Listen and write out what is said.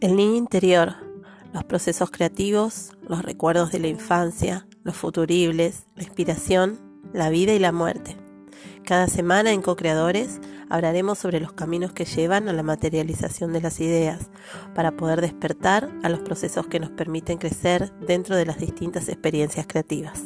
El niño interior, los procesos creativos, los recuerdos de la infancia, los futuribles, la inspiración, la vida y la muerte. Cada semana en Co-Creadores hablaremos sobre los caminos que llevan a la materialización de las ideas, para poder despertar a los procesos que nos permiten crecer dentro de las distintas experiencias creativas.